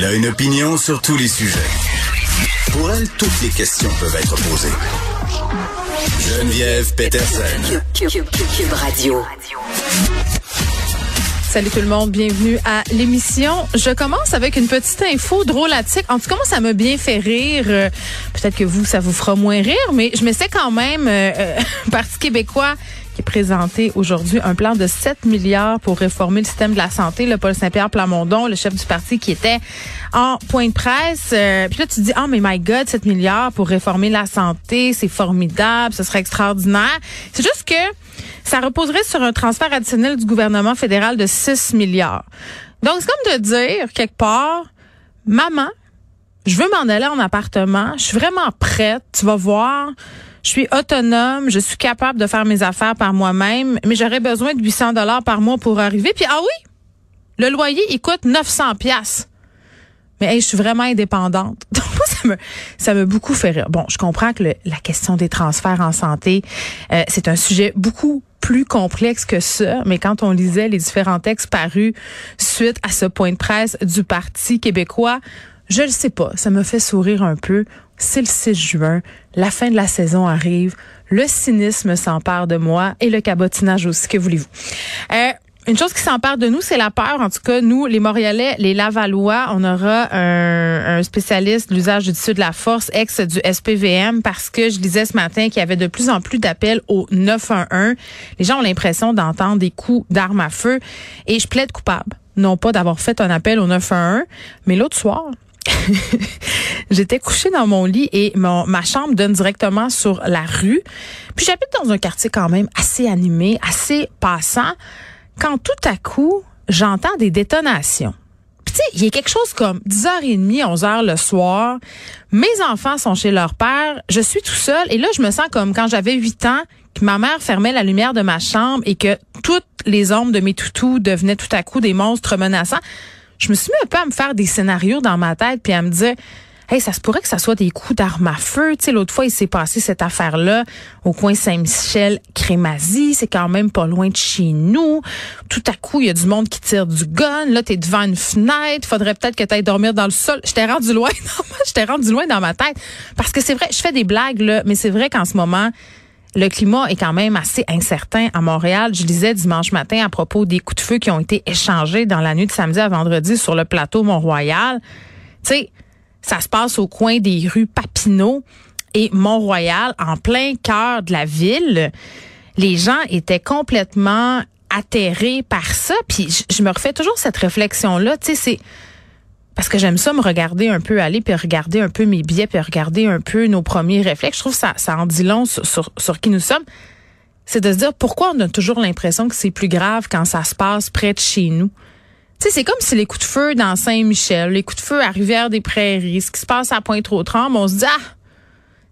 Elle a une opinion sur tous les sujets. Pour elle, toutes les questions peuvent être posées. Geneviève Peterson. Cube, Radio. Salut tout le monde, bienvenue à l'émission. Je commence avec une petite info drôlatique. En tout cas, moi, ça m'a bien fait rire. Euh, Peut-être que vous, ça vous fera moins rire, mais je me sais quand même, euh, euh, Parti québécois qui présenté aujourd'hui un plan de 7 milliards pour réformer le système de la santé. Le Paul Saint-Pierre Plamondon, le chef du parti qui était en point de presse. Euh, puis là, tu te dis, oh mais my God, 7 milliards pour réformer la santé, c'est formidable, ce serait extraordinaire. C'est juste que ça reposerait sur un transfert additionnel du gouvernement fédéral de 6 milliards. Donc, c'est comme de dire, quelque part, maman, je veux m'en aller en appartement, je suis vraiment prête, tu vas voir. Je suis autonome, je suis capable de faire mes affaires par moi-même, mais j'aurais besoin de 800 dollars par mois pour arriver. Puis ah oui, le loyer il coûte 900 pièces. Mais hey, je suis vraiment indépendante. Donc ça me ça me beaucoup fait rire. Bon, je comprends que la question des transferts en santé, euh, c'est un sujet beaucoup plus complexe que ça, mais quand on lisait les différents textes parus suite à ce point de presse du Parti québécois, je le sais pas, ça me fait sourire un peu. C'est le 6 juin, la fin de la saison arrive, le cynisme s'empare de moi et le cabotinage aussi, que voulez-vous? Euh, une chose qui s'empare de nous, c'est la peur. En tout cas, nous, les Montréalais, les Lavallois, on aura un, un spécialiste de l'usage du dessus de la force, ex du SPVM, parce que je disais ce matin qu'il y avait de plus en plus d'appels au 911. Les gens ont l'impression d'entendre des coups d'armes à feu. Et je plaide coupable. Non pas d'avoir fait un appel au 911, mais l'autre soir, J'étais couchée dans mon lit et ma chambre donne directement sur la rue. Puis j'habite dans un quartier quand même assez animé, assez passant. Quand tout à coup, j'entends des détonations. Puis tu sais, il y a quelque chose comme 10h30, 11h le soir. Mes enfants sont chez leur père. Je suis tout seul. Et là, je me sens comme quand j'avais 8 ans, que ma mère fermait la lumière de ma chambre et que toutes les ombres de mes toutous devenaient tout à coup des monstres menaçants. Je me suis mis un peu à me faire des scénarios dans ma tête puis à me dire Hey, ça se pourrait que ça soit des coups d'armes à feu. Tu sais, l'autre fois, il s'est passé cette affaire-là au coin Saint-Michel, Crémazie. C'est quand même pas loin de chez nous. Tout à coup, il y a du monde qui tire du gun. Là, t'es devant une fenêtre. Faudrait peut-être que t'ailles dormir dans le sol. J'étais rendu loin j'étais rendu loin dans ma tête. Parce que c'est vrai, je fais des blagues, là, mais c'est vrai qu'en ce moment, le climat est quand même assez incertain à Montréal. Je lisais dimanche matin à propos des coups de feu qui ont été échangés dans la nuit de samedi à vendredi sur le plateau Mont-Royal. Tu sais, ça se passe au coin des rues Papineau et Mont-Royal, en plein cœur de la ville. Les gens étaient complètement atterrés par ça. Puis je, je me refais toujours cette réflexion-là. Tu sais, c'est parce que j'aime ça me regarder un peu aller puis regarder un peu mes billets puis regarder un peu nos premiers réflexes. Je trouve ça, ça en dit long sur, sur, sur qui nous sommes. C'est de se dire pourquoi on a toujours l'impression que c'est plus grave quand ça se passe près de chez nous. Tu sais, c'est comme si les coups de feu dans Saint-Michel, les coups de feu à Rivière-des-Prairies, ce qui se passe à Pointe-aux-Trembles, on se dit, ah,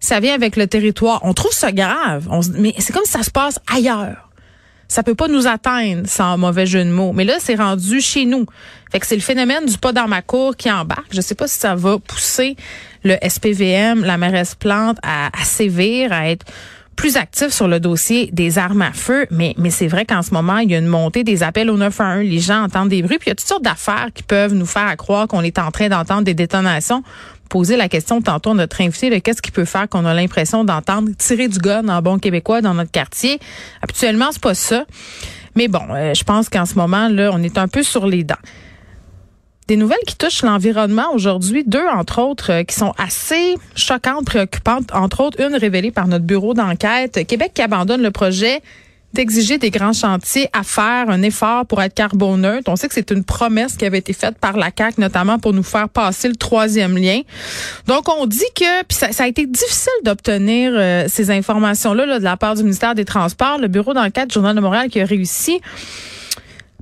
ça vient avec le territoire. On trouve ça grave. On se, mais c'est comme si ça se passe ailleurs. Ça peut pas nous atteindre sans mauvais jeu de mots. Mais là, c'est rendu chez nous. Fait que c'est le phénomène du pas dans ma cour qui embarque. Je sais pas si ça va pousser le SPVM, la mairesse Plante, à, sévir, à être plus actif sur le dossier des armes à feu, mais, mais c'est vrai qu'en ce moment, il y a une montée des appels au 911. Les gens entendent des bruits, puis il y a toutes sortes d'affaires qui peuvent nous faire croire qu'on est en train d'entendre des détonations. Poser la question tantôt à notre invité de qu'est-ce qui peut faire qu'on a l'impression d'entendre tirer du gun en bon québécois dans notre quartier. Habituellement, c'est pas ça. Mais bon, euh, je pense qu'en ce moment, là, on est un peu sur les dents. Des nouvelles qui touchent l'environnement aujourd'hui, deux entre autres euh, qui sont assez choquantes, préoccupantes, entre autres une révélée par notre bureau d'enquête. Québec qui abandonne le projet d'exiger des grands chantiers à faire un effort pour être carboneutre. On sait que c'est une promesse qui avait été faite par la CAC, notamment pour nous faire passer le troisième lien. Donc on dit que puis ça, a été difficile d'obtenir euh, ces informations-là là, de la part du ministère des Transports, le bureau d'enquête du Journal de Montréal qui a réussi.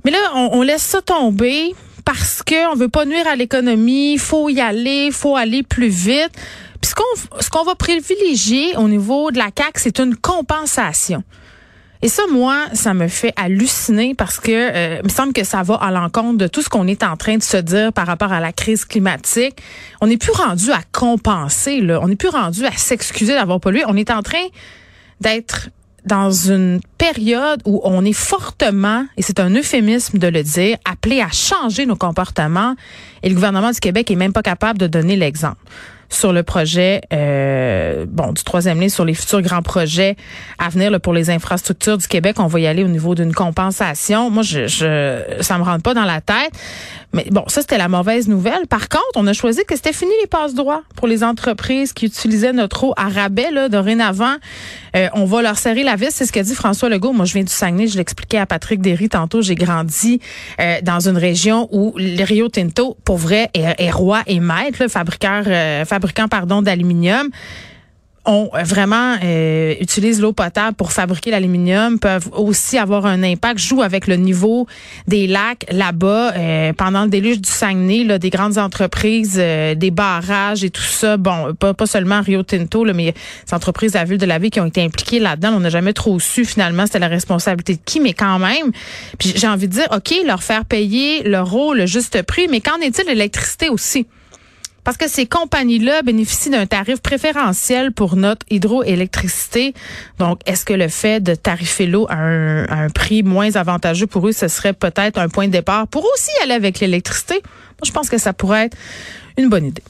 Mais là, on, on laisse ça tomber parce que on veut pas nuire à l'économie, il faut y aller, il faut aller plus vite. Puis ce qu'on ce qu'on va privilégier au niveau de la CAC, c'est une compensation. Et ça, moi, ça me fait halluciner parce que euh, il me semble que ça va à l'encontre de tout ce qu'on est en train de se dire par rapport à la crise climatique. On n'est plus rendu à compenser. On n'est plus rendu à s'excuser d'avoir pollué. On est en train d'être dans une période où on est fortement, et c'est un euphémisme de le dire, appelé à changer nos comportements, et le gouvernement du Québec est même pas capable de donner l'exemple sur le projet euh, bon du troisième lien sur les futurs grands projets à venir là, pour les infrastructures du Québec. On va y aller au niveau d'une compensation. Moi, je, je ça me rentre pas dans la tête. Mais bon, ça c'était la mauvaise nouvelle. Par contre, on a choisi que c'était fini les passe droits pour les entreprises qui utilisaient notre eau à rabais là, dorénavant. Euh, on va leur serrer la vis, c'est ce qu'a dit François Legault. Moi, je viens du Saguenay, je l'expliquais à Patrick Derry tantôt. J'ai grandi euh, dans une région où le Rio Tinto, pour vrai, est, roi et maître, là, fabricant, euh, fabricant pardon d'aluminium ont vraiment euh, utilisent l'eau potable pour fabriquer l'aluminium peuvent aussi avoir un impact, jouent avec le niveau des lacs là-bas euh, pendant le déluge du Saguenay, là, des grandes entreprises, euh, des barrages et tout ça. Bon, pas, pas seulement Rio Tinto, là, mais des entreprises la ville de la ville qui ont été impliquées là-dedans. On n'a jamais trop su finalement c'était la responsabilité de qui, mais quand même. Puis j'ai envie de dire, ok, leur faire payer leur eau le juste prix, mais qu'en est-il de l'électricité aussi? Parce que ces compagnies-là bénéficient d'un tarif préférentiel pour notre hydroélectricité. Donc, est-ce que le fait de tarifer l'eau à un, prix moins avantageux pour eux, ce serait peut-être un point de départ pour aussi aller avec l'électricité? Moi, je pense que ça pourrait être une bonne idée.